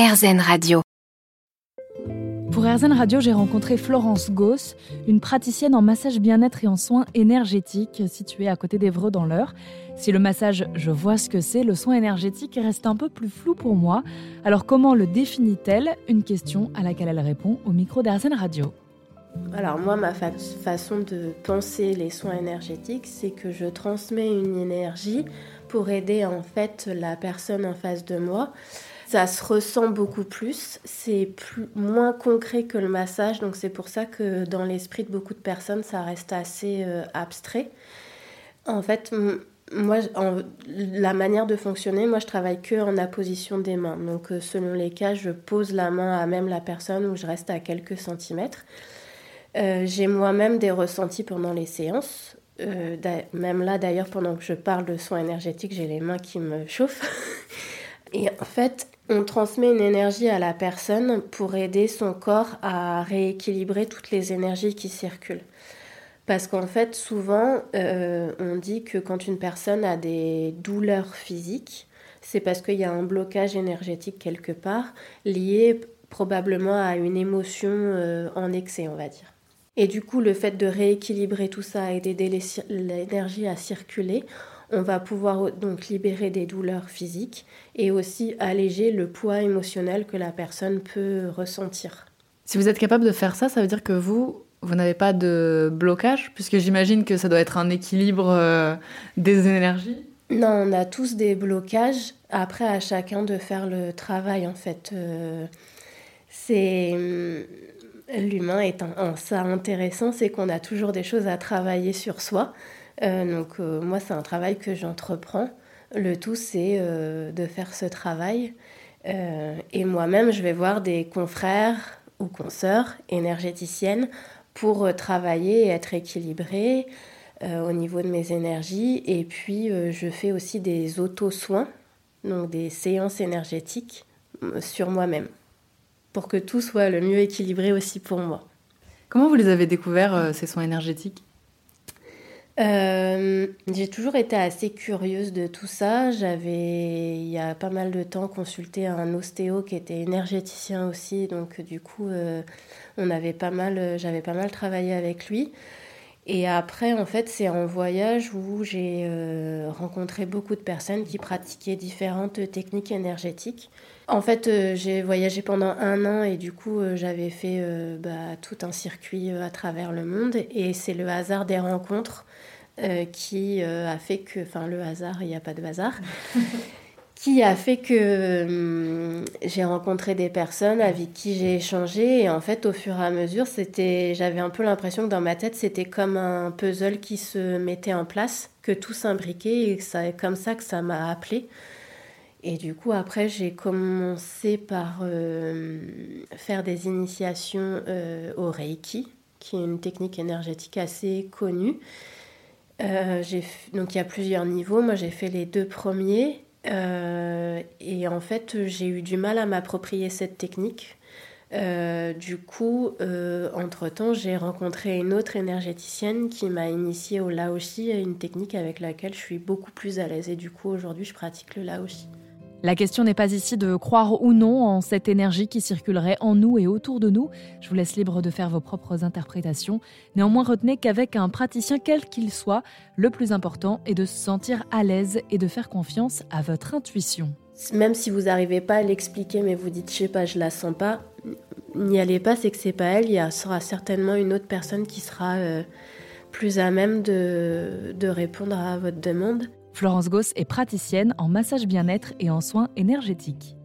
RZN Radio. Pour RZN Radio, j'ai rencontré Florence Goss, une praticienne en massage bien-être et en soins énergétiques située à côté d'Evreux dans l'Eure. Si le massage, je vois ce que c'est, le soin énergétique reste un peu plus flou pour moi. Alors comment le définit-elle? Une question à laquelle elle répond au micro d'RZN Radio. Alors moi, ma façon de penser les soins énergétiques, c'est que je transmets une énergie pour aider en fait la personne en face de moi ça se ressent beaucoup plus, c'est moins concret que le massage, donc c'est pour ça que dans l'esprit de beaucoup de personnes, ça reste assez euh, abstrait. En fait, moi, la manière de fonctionner, moi je travaille que en apposition des mains. Donc euh, selon les cas, je pose la main à même la personne ou je reste à quelques centimètres. Euh, j'ai moi-même des ressentis pendant les séances. même là, d'ailleurs, pendant que je parle de soins énergétiques, j'ai les mains qui me chauffent. Et en fait, on transmet une énergie à la personne pour aider son corps à rééquilibrer toutes les énergies qui circulent. Parce qu'en fait, souvent, euh, on dit que quand une personne a des douleurs physiques, c'est parce qu'il y a un blocage énergétique quelque part, lié probablement à une émotion euh, en excès, on va dire. Et du coup, le fait de rééquilibrer tout ça et d'aider l'énergie à circuler, on va pouvoir donc libérer des douleurs physiques et aussi alléger le poids émotionnel que la personne peut ressentir. Si vous êtes capable de faire ça, ça veut dire que vous, vous n'avez pas de blocage, puisque j'imagine que ça doit être un équilibre euh, des énergies. Non, on a tous des blocages. Après, à chacun de faire le travail, en fait. Euh, c'est hum, l'humain est un, ça intéressant, c'est qu'on a toujours des choses à travailler sur soi. Euh, donc euh, moi, c'est un travail que j'entreprends. Le tout, c'est euh, de faire ce travail. et moi-même, je vais voir des confrères ou consoeurs énergéticiennes pour travailler et être équilibrée au niveau de mes énergies. Et puis, je fais aussi des auto-soins, donc des séances énergétiques sur moi-même, pour que tout soit le mieux équilibré aussi pour moi. Comment vous les avez découverts, ces soins énergétiques? Euh, j'ai toujours été assez curieuse de tout ça. J'avais, il y a pas mal de temps, consulté un ostéo qui était énergéticien aussi. Donc, du coup, euh, j'avais pas mal travaillé avec lui. Et après, en fait, c'est en voyage où j'ai euh, rencontré beaucoup de personnes qui pratiquaient différentes techniques énergétiques. En fait, j'ai voyagé pendant un an et du coup, j'avais fait bah, tout un circuit à travers le monde. Et c'est le hasard des rencontres euh, qui euh, a fait que, enfin le hasard, il n'y a pas de hasard, qui a fait que hum, j'ai rencontré des personnes avec qui j'ai échangé et en fait au fur et à mesure, c'était, j'avais un peu l'impression que dans ma tête c'était comme un puzzle qui se mettait en place, que tout s'imbriquait et c'est comme ça que ça m'a appelé. Et du coup, après, j'ai commencé par euh, faire des initiations au Reiki, qui est une technique énergétique assez connue. Euh, donc il y a plusieurs niveaux. Moi j'ai fait les deux premiers euh, et en fait j'ai eu du mal à m'approprier cette technique. Euh, du coup, entre-temps, j'ai rencontré une autre énergéticienne qui m'a initiée au Laoshi, une technique avec laquelle je suis beaucoup plus à l'aise. Et du coup, aujourd'hui, je pratique le Laoshi. La question n'est pas ici de croire ou non en cette énergie qui circulerait en nous et autour de nous. Je vous laisse libre de faire vos propres interprétations. Néanmoins, retenez qu'avec un praticien quel qu'il soit, le plus important est de se sentir à l'aise et de faire confiance à votre intuition. Même si vous n'arrivez pas à l'expliquer, mais vous dites je sais pas, je la sens pas, n'y allez pas, c'est que c'est pas elle. Il y sera certainement une autre personne qui sera euh, plus à même de, de répondre à votre demande. Florence Goss est praticienne en massage bien-être et en soins énergétiques.